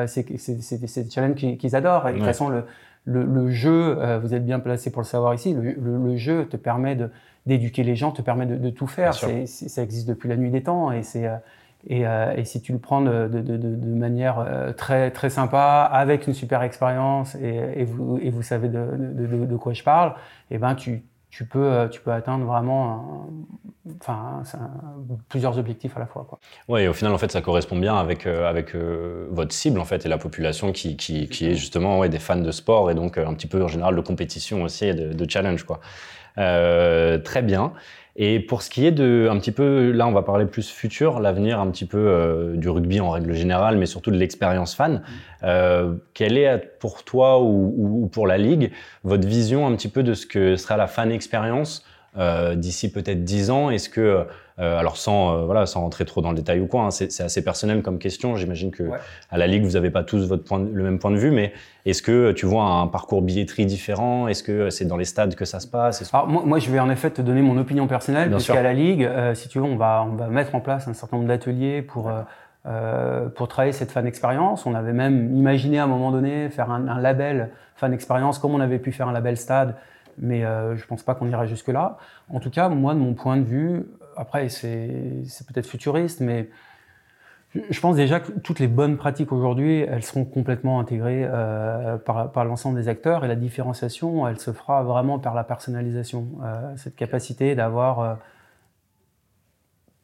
c'est c'est challenge qu'ils adorent. Et de toute façon, le, le, le jeu, vous êtes bien placé pour le savoir ici. Le, le, jeu te permet de d'éduquer les gens, te permet de, de tout faire. Ça existe depuis la nuit des temps et c'est et, et, si tu le prends de, de, de, de manière très très sympa, avec une super expérience et, et, vous, et vous savez de, quoi je parle, et eh ben tu, tu peux, euh, tu peux atteindre vraiment enfin, plusieurs objectifs à la fois. Quoi. Ouais, et au final, en fait, ça correspond bien avec, euh, avec euh, votre cible, en fait, et la population qui, qui, qui est justement ouais, des fans de sport et donc un petit peu en général de compétition aussi et de, de challenge. Quoi. très bien. Et pour ce qui est de, un petit peu, là on va parler plus futur, l'avenir un petit peu euh, du rugby en règle générale, mais surtout de l'expérience fan. Mm. Euh, quelle est pour toi ou, ou, pour la ligue votre vision un petit peu de ce que sera la fan expérience euh, d'ici peut-être 10 ans. Est-ce que, euh, alors sans, euh, voilà, sans rentrer trop dans le détail ou quoi, hein, c'est assez personnel comme question. J'imagine que à la Ligue, vous n'avez pas tous votre point le même point de vue, mais est-ce que tu vois un parcours billetterie différent? Est-ce que c'est dans les stades que ça se passe? Alors, moi, moi, je vais en effet te donner mon opinion personnelle, puisqu'à la Ligue, si tu veux, on va, on va mettre en place un certain nombre d'ateliers pour... Euh, pour travailler cette fan expérience. On avait même imaginé à un moment donné faire un, un label fan expérience comme on avait pu faire un label stade mais euh, je pense pas qu'on ira jusque-là. En tout cas, moi, de mon point de vue, après, c'est peut-être futuriste, mais je pense déjà que toutes les bonnes pratiques aujourd'hui, elles seront complètement intégrées euh, par, par l'ensemble des acteurs et la différenciation, elle se fera vraiment par la personnalisation. Euh, cette capacité d'avoir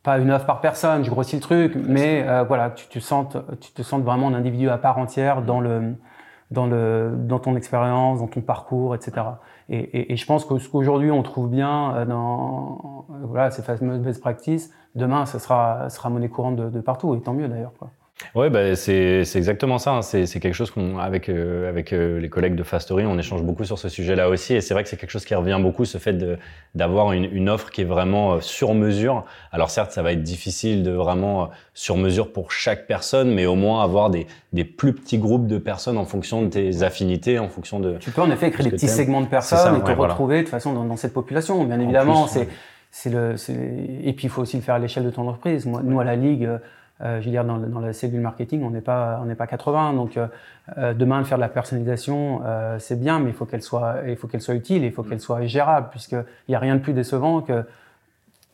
pas une offre par personne, je grossis le truc, mais voilà, tu, tu, sentes, tu te sens vraiment un individu à part entière dans le dans, le, dans ton expérience, dans ton parcours, etc. Et, et, et je pense que ce qu'aujourd'hui on trouve bien euh, dans voilà, ces fameuses best practices, demain, ça sera, sera monnaie courante de, de partout, et tant mieux d'ailleurs. Quoi. Ouais, bah, c'est exactement ça. Hein. C'est quelque chose qu'on, avec, euh, avec euh, les collègues de Fastory, on échange beaucoup sur ce sujet-là aussi. Et c'est vrai que c'est quelque chose qui revient beaucoup, ce fait d'avoir une, une, offre qui est vraiment euh, sur mesure. Alors certes, ça va être difficile de vraiment sur mesure pour chaque personne, mais au moins avoir des, des plus petits groupes de personnes en fonction de tes affinités, en fonction de. Tu peux en effet créer des petits segments de personnes et te retrouver de toute façon dans, dans, cette population. Bien évidemment, c'est c'est le. Et puis il faut aussi le faire à l'échelle de ton entreprise. Moi, nous à la ligue euh, je veux dire, dans, dans la cellule marketing, on n'est pas, on n'est pas 80. Donc, euh, euh, demain, de faire de la personnalisation, euh, c'est bien, mais il faut qu'elle soit, il faut qu'elle soit utile, il faut qu'elle soit gérable, puisqu'il n'y a rien de plus décevant que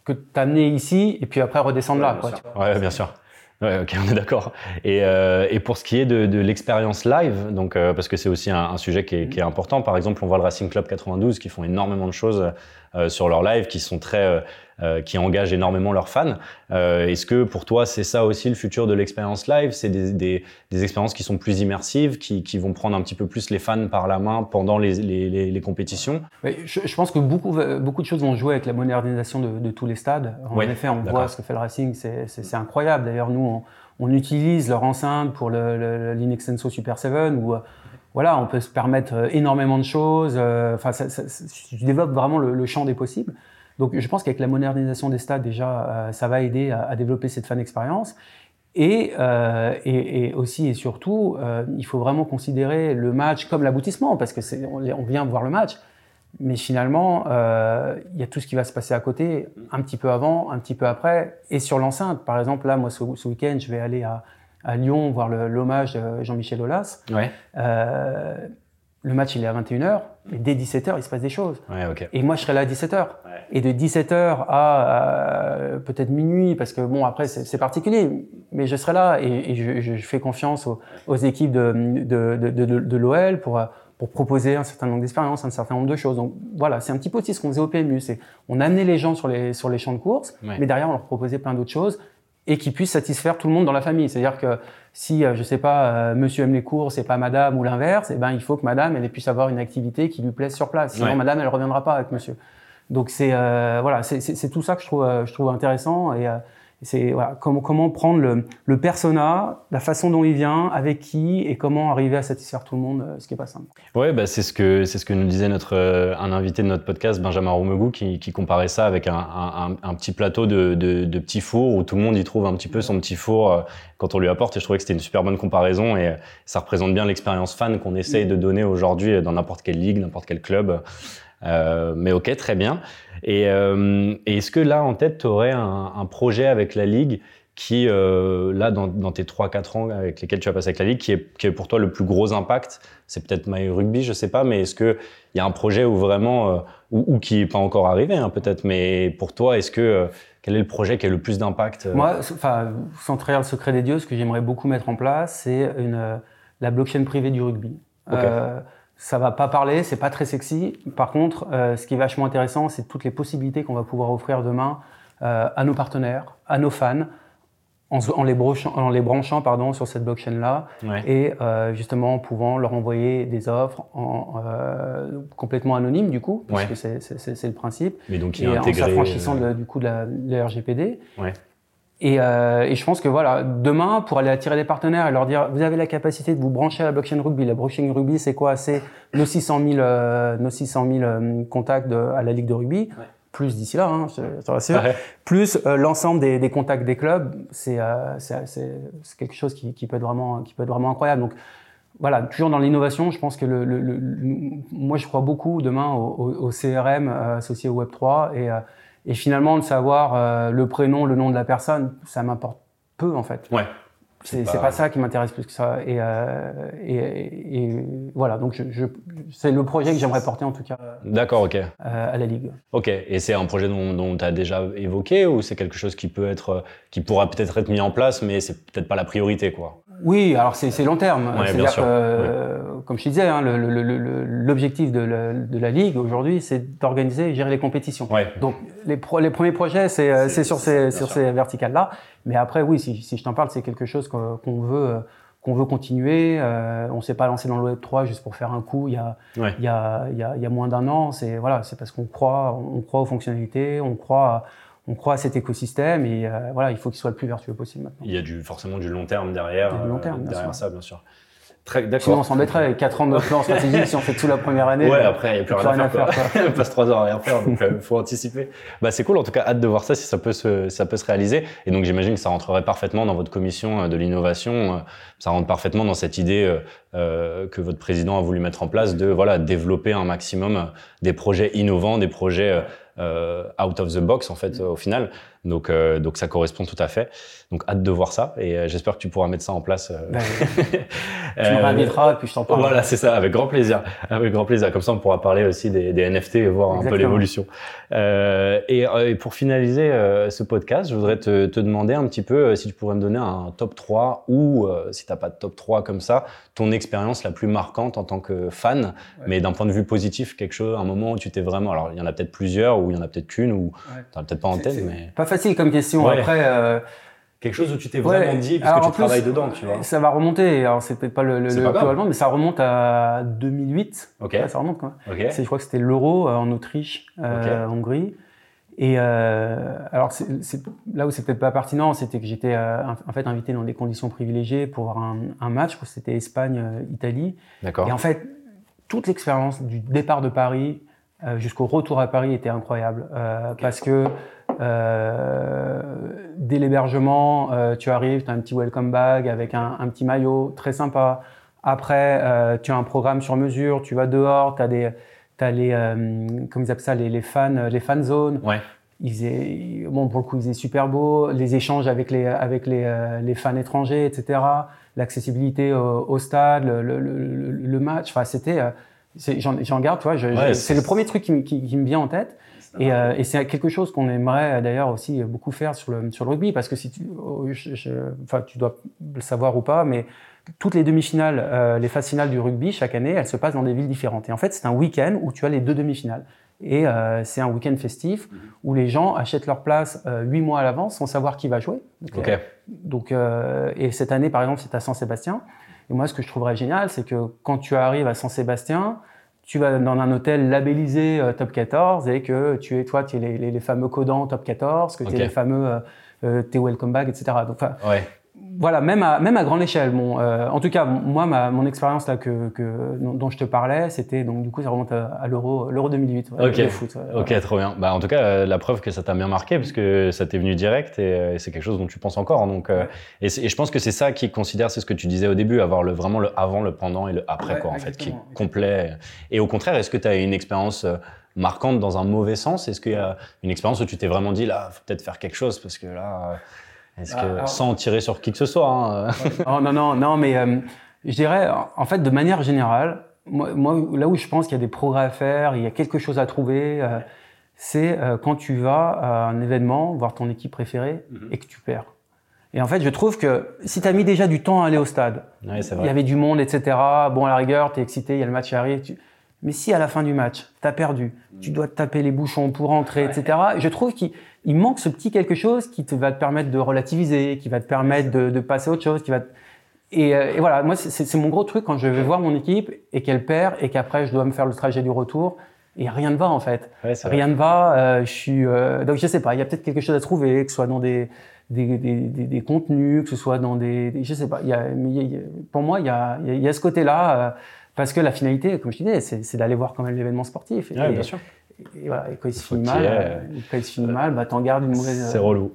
que t'amener ici et puis après redescendre là. Quoi, ouais, bien sûr. Ouais, ok, on est d'accord. Et, euh, et, pour ce qui est de, de l'expérience live, donc euh, parce que c'est aussi un, un sujet qui est, qui est, important. Par exemple, on voit le Racing Club 92 qui font énormément de choses euh, sur leur live, qui sont très euh, qui engagent énormément leurs fans. Euh, est-ce que pour toi, c'est ça aussi le futur de l'expérience live? C'est des, des, des, expériences qui sont plus immersives, qui, qui, vont prendre un petit peu plus les fans par la main pendant les, les, les, compétitions? Oui, je, je, pense que beaucoup, beaucoup de choses vont jouer avec la modernisation de, de tous les stades. En effet, on voit ce que fait le Racing, c'est incroyable. D'ailleurs, nous, on, on, utilise leur enceinte pour l'Inextenso Super 7 où voilà, on peut se permettre énormément de choses. Enfin, ça, ça, tu développes vraiment le, le champ des possibles. Donc je pense qu'avec la modernisation des stades, déjà, euh, ça va aider à, à, développer cette fan expérience. Et, euh, et, et, aussi et surtout, euh, il faut vraiment considérer le match comme l'aboutissement, parce que on, on, vient voir le match, mais finalement, euh, il y a tout ce qui va se passer à côté, un petit peu avant, un petit peu après, et sur l'enceinte. Par exemple, là, moi, ce, ce week-end, je vais aller à, à Lyon voir l'hommage de Jean-Michel Aulas. Ouais. Le match il est à 21h, mais dès 17h il se passe des choses. Ouais. Et moi je serai là à 17h. Ouais. Et de 17h à euh, peut-être minuit, parce que bon après c'est particulier, mais je serai là et, et je, je fais confiance aux, aux équipes de, de, de, de, de l'OL pour, euh, pour proposer un certain nombre d'expériences, un certain nombre de choses. Donc voilà, c'est un petit peu aussi ce qu'on faisait au PMU, c'est on amenait les gens sur les, sur les champs de course, Ouais. mais derrière on leur proposait plein d'autres choses et qui puissent satisfaire tout le monde dans la famille. C'est-à-dire que si, euh, je sais pas, euh, monsieur aime les courses et pas madame ou l'inverse, eh ben, il faut que madame, elle puisse avoir une activité qui lui plaise sur place. Sinon, Ouais. madame, elle reviendra pas avec monsieur. Donc, c'est, euh, voilà, c'est tout ça que je trouve, euh, je trouve intéressant et, euh, c'est, voilà, comment, comment prendre le, le persona, la façon dont il vient, avec qui et comment arriver à satisfaire tout le monde, euh, ce qui est pas simple. Ouais, bah c'est ce que c'est ce que nous disait notre euh, un invité de notre podcast, Benjamin Roumegou, qui, qui comparait ça avec un, un, petit plateau de, de, de petits fours où tout le monde y trouve un petit peu son petit four euh, quand on lui apporte. Et je trouvais que c'était une super bonne comparaison et ça représente bien l'expérience fan qu'on essaye de donner aujourd'hui dans n'importe quelle ligue, n'importe quel club. Euh, mais ok, très bien. Et, euh, et est-ce que là, en tête, tu aurais un, un projet avec la Ligue qui, euh, là, dans, dans tes 3-4 ans avec lesquels tu as passé avec la Ligue, qui est, qui est pour toi le plus gros impact? C'est peut-être My Rugby, je sais pas, mais est-ce qu'il y a un projet où vraiment, euh, ou, ou qui n'est pas encore arrivé, hein, peut-être, mais pour toi, est-ce que, euh, quel est le projet qui a le plus d'impact Moi, enfin, sans trahir le secret des dieux, ce que j'aimerais beaucoup mettre en place, c'est une, la blockchain privée du rugby. Ok. Euh, ça va pas parler, c'est pas très sexy. Par contre, euh, ce qui est vachement intéressant, c'est toutes les possibilités qu'on va pouvoir offrir demain euh, à nos partenaires, à nos fans, en, les, brochant- en les branchant pardon, sur cette blockchain-là Ouais. et euh, justement en pouvant leur envoyer des offres en, complètement anonymes du coup, parce Ouais. que c'est- le principe Mais donc, et en s'affranchissant du coup de la, de la RGPD. Ouais. Et, euh, et je pense que voilà, demain, pour aller attirer des partenaires et leur dire, vous avez la capacité de vous brancher à la blockchain rugby. La blockchain rugby, c'est quoi? C'est nos 600 000, euh, nos 600 000 euh, contacts de- à la ligue de rugby, Ouais. plus d'ici là, hein, je je te rassure, Ouais. plus euh, l'ensemble des, des contacts des clubs. C'est euh, c'est- quelque chose qui, qui peut être vraiment, qui peut être vraiment incroyable. Donc voilà, toujours dans l'innovation, je pense que le, le- le- moi je crois beaucoup demain au, au- au CRM euh, associé au Web 3 et, euh, et finalement de savoir euh, le prénom, le nom de la personne, ça m'importe peu en fait. Ouais. C'est pas- ça qui m'intéresse plus que ça. Et, euh, et, et voilà, donc je, je- c'est le projet que j'aimerais porter en tout cas euh, D'accord, ok. à la ligue. Ok, et c'est un projet dont, tu as déjà évoqué ou c'est quelque chose qui peut être, qui pourra peut-être être mis en place, mais c'est peut-être pas la priorité, quoi? Oui, alors c'est long terme. Ouais, C'est-à-dire que, euh, comme je te disais, hein, le- le- le- le- l'objectif de, la- de la ligue aujourd'hui, c'est d'organiser et gérer les compétitions. Ouais. Donc les, pro- les premiers projets, c'est euh, sur ces, sur ces verticales-là. Mais après, oui, si, si je t'en parle, c'est quelque chose qu'on veut, euh, qu'on veut continuer. Euh, on s'est pas lancé dans le Web 3 juste pour faire un coup. Il y a, Ouais. il y a, il y a, il y a moins d'un an. C'est voilà, c'est parce qu'on croit, on croit aux fonctionnalités, on croit, à- on croit à cet écosystème et euh, voilà, il faut qu'il soit le plus vertueux possible maintenant. Il y a du, forcément du long terme derrière, long euh, terme, bien derrière ça, bien sûr. Très, Sinon, on s'embêterait avec 4 ans de plan stratégique si on fait tout la première année. Ouais, après, il n'y a plus rien à faire. quoi. faire, Il passe trois heures à rien faire, donc il faut anticiper. Bah, c'est cool, en tout cas, hâte de voir ça, si ça peut se, ça peut se réaliser. Et donc, j'imagine que ça rentrerait parfaitement dans votre commission euh, de l'innovation. euh, Ça rentre parfaitement dans cette idée euh, euh, que votre président a voulu mettre en place de voilà, développer un maximum euh, des projets innovants, des projets euh, euh, out of the box, en fait, euh, au final. Donc, euh, donc, ça correspond tout à fait. Donc, hâte de voir ça. Et euh, j'espère que tu pourras mettre ça en place. euh, Ben, tu euh, me réinviteras et puis je t'en parle. voilà, c'est ça, avec grand plaisir. Avec grand plaisir. Comme ça, on pourra parler aussi des, des NFT et voir un peu l'évolution. Euh, et, euh, et pour finaliser euh, ce podcast, je voudrais te, te demander un petit peu euh, si tu pourrais me donner un top 3 ou, euh, si t'as pas de top 3 comme ça, ton expérience la plus marquante en tant que fan, mais d'un point de vue positif, quelque chose, un moment où tu t'es vraiment... Alors, il y en a peut-être plusieurs ou il y en a peut-être qu'une ou Ouais. t'en as peut-être pas en tête, mais... Facile comme question. Ouais. Après, euh, Quelque chose où tu t'es Ouais. vraiment dit, puisque Alors, tu plus, travailles dedans, tu vois. Ça va remonter. Alors, c'est peut-être pas le, le, pas mais ça remonte à 2008. Ok, Ouais, ça remonte quand même. Je crois que c'était l'Euro euh, en Autriche, euh, Hongrie. Et euh, alors, c'est c'est- là où c'est peut-être pas pertinent, c'était que j'étais euh, en fait invité dans des conditions privilégiées pour voir un, un match. Que C'était Espagne-Italie. D'accord. Et en fait, toute l'expérience du départ de Paris jusqu'au retour à Paris était incroyable. Parce que dès l'hébergement, euh, tu arrives, tu as un petit welcome bag avec un, un petit maillot très sympa. Après, euh, tu as un programme sur mesure, tu vas dehors, tu as des... T'as les, euh, comment ils appellent ça, les, les fans, les fan zones. Ouais. Il faisait, bon, pour le coup, il faisait super beau. Les échanges avec les, avec les, euh, les fans étrangers, etc. L'accessibilité au, au stade, le, le, le, le match. Enfin, c'était, euh, J'en garde, tu vois. c'est le premier truc qui, qui, me vient en tête. Et, euh, et c'est quelque chose qu'on aimerait d'ailleurs aussi beaucoup faire sur le, sur le rugby, parce que si tu, oh, enfin, tu dois le savoir ou pas, mais toutes les demi-finales, euh, les phases finales du rugby, chaque année, elles se passent dans des villes différentes. Et en fait, c'est un week-end où tu as les deux demi-finales. Et euh, c'est un week-end festif mhm. où les gens achètent leur place euh, huit mois à l'avance sans savoir qui va jouer. Donc, donc et cette année, par exemple, c'est à Saint-Sébastien. Et moi, ce que je trouverais génial, c'est que quand tu arrives à Saint-Sébastien, tu vas dans un hôtel labellisé euh, top 14 et que tu es, toi, tu es les, les, les fameux codants top 14, que tu es les fameux euh, euh, t'es welcome back, etc. Donc, ouais voilà, même à, même à grande échelle. Bon, euh, en tout cas, moi, ma, mon expérience là que, que dont, je te parlais, c'était donc du coup ça remonte à, l'euro, l'euro 2008. ok. foot, ok, trop bien. Bah en tout cas, euh, la preuve que ça t'a bien marqué parce que ça t'est venu direct et, euh, c'est quelque chose dont tu penses encore. Hein, donc, et, je pense que c'est ça qui considère, c'est ce que tu disais au début, avoir le vraiment le avant, le pendant et le après quoi en fait, qui est complet. Et au contraire, est-ce que tu as une expérience marquante dans un mauvais sens? Est-ce qu'il y a une expérience où tu t'es vraiment dit là, faut peut-être faire quelque chose parce que là est-ce que, ah, sans tirer sur qui que ce soit hein, oh, Non, non, non, mais euh, je dirais, en fait, de manière générale, moi, moi là où je pense qu'il y a des progrès à faire, il y a quelque chose à trouver, euh, c'est euh, quand tu vas à un événement, voir ton équipe préférée mhm. et que tu perds. Et en fait, je trouve que si tu as mis déjà du temps à aller au stade, il y avait du monde, etc. Bon, à la rigueur, tu es excité, il y a le match qui arrive. Tu... Mais si à la fin du match, tu as perdu, tu dois te taper les bouchons pour rentrer, etc. Je trouve qu'il manque ce petit quelque chose qui te va te permettre de relativiser, qui va te permettre de, passer à autre chose, qui va euh, et, voilà, moi c'est mon gros truc quand je vais voir mon équipe et qu'elle perd et qu'après je dois me faire le trajet du retour et rien ne va en fait. rien ne va. Euh, je suis euh, donc je sais pas. Il y a peut-être quelque chose à trouver, que ce soit dans des des, des, des, contenus, que ce soit dans des, je sais pas. Il y a, pour moi il y a, il y a ce côté-là. Parce que la finalité, comme je disais, c'est d'aller voir quand même l'événement sportif. Et, bien sûr. Et, voilà, et quand il se finit mal, euh, quand il se finit mal, bah, t'en gardes une mauvaise. C'est relou.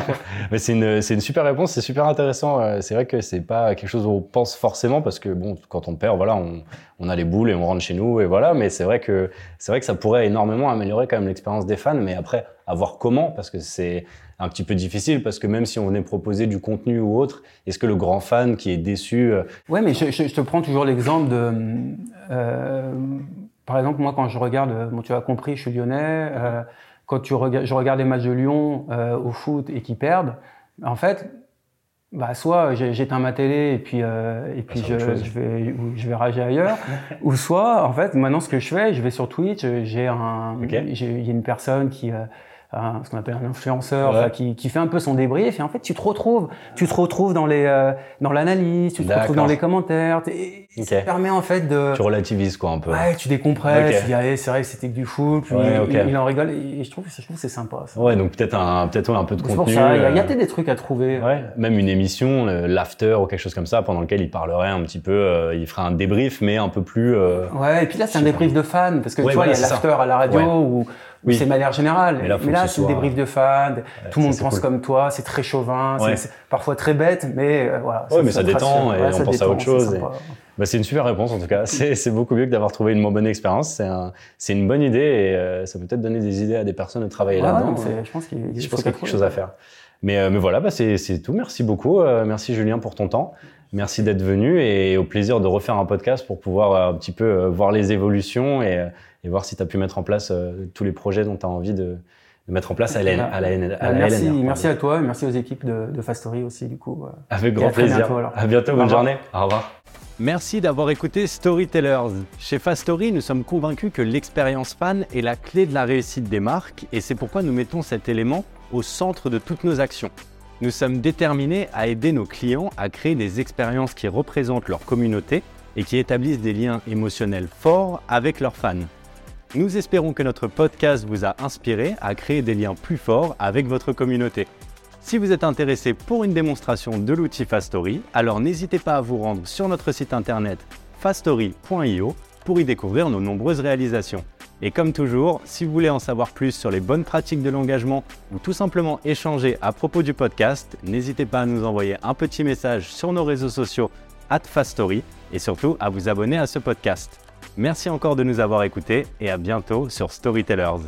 Mais c'est une, une, super réponse, c'est super intéressant. Euh, c'est vrai que c'est pas quelque chose où on pense forcément parce que bon, quand on perd, voilà, on, on a les boules et on rentre chez nous et voilà. Mais c'est vrai que c'est vrai que ça pourrait énormément améliorer quand même l'expérience des fans. Mais après, à voir comment, parce que c'est un petit peu difficile parce que même si on venait proposer du contenu ou autre, est-ce que le grand fan qui est déçu... Euh, ouais, mais je, je, te prends toujours l'exemple de... Euh, par exemple, moi, quand je regarde, bon, tu as compris, je suis lyonnais, euh, quand tu je regarde les matchs de Lyon euh, au foot et qu'ils perdent, en fait, bah, soit j'éteins ma télé et puis, euh, et puis je, je, vais, je vais rager ailleurs, ou soit, en fait, maintenant, ce que je fais, je vais sur Twitch, j'ai un, il y a une personne qui, euh, ce qu'on appelle un influenceur qui, qui, fait un peu son débrief et en fait tu te retrouves tu te retrouves dans les euh, dans l'analyse tu te retrouves dans les commentaires et ça permet en fait de tu relativises quoi un peu. Ouais tu décompresses tu dis allez c'est vrai c'était que du fou puis il, en rigole et je trouve je trouve c'est sympa ça. ouais donc peut-être un peut-être un peu de contenu il y a, y a euh, peut-être des trucs à trouver. ouais même une émission l'after ou quelque chose comme ça pendant lequel il parlerait un petit peu euh, il ferait un débrief mais un peu plus ouais et puis là c'est un débrief de fans parce que tu vois il y a l'after à la radio où oui. c'est de manière générale. Mais là, c'est des briefs de fans, tout le monde pense comme toi, c'est très chauvin, c'est parfois très bête, mais euh, voilà. Oui, mais ça détend et on pense à autre chose. Bah, c'est une super réponse en tout cas. C'est beaucoup mieux que d'avoir trouvé une bonne expérience. C'est une bonne idée et euh, ça peut peut-être donner des idées à des personnes de travailler là-dedans. Je pense qu'il y a quelque chose à faire. Mais, euh, mais voilà, bah c'est tout. Merci beaucoup. merci Julien pour ton temps. Merci d'être venu et au plaisir de refaire un podcast pour pouvoir un petit peu voir les évolutions et et voir si tu as pu mettre en place euh, tous les projets dont tu as envie de, mettre en place à la, à la, à merci, merci à toi et merci aux équipes de, de Fastory aussi du coup. Euh. Avec grand plaisir. Bientôt, à bientôt, bonne journée. Au revoir. Merci d'avoir écouté Storytellers. Chez Fastory, nous sommes convaincus que l'expérience fan est la clé de la réussite des marques et c'est pourquoi nous mettons cet élément au centre de toutes nos actions. Nous sommes déterminés à aider nos clients à créer des expériences qui représentent leur communauté et qui établissent des liens émotionnels forts avec leurs fans. Nous espérons que notre podcast vous a inspiré à créer des liens plus forts avec votre communauté. Si vous êtes intéressé pour une démonstration de l'outil Fastory, alors n'hésitez pas à vous rendre sur notre site internet fastory.io pour y découvrir nos nombreuses réalisations. Et comme toujours, si vous voulez en savoir plus sur les bonnes pratiques de l'engagement ou tout simplement échanger à propos du podcast, n'hésitez pas à nous envoyer un petit message sur nos réseaux sociaux at Fastory et surtout à vous abonner à ce podcast. Merci encore de nous avoir écoutés et à bientôt sur Storytellers.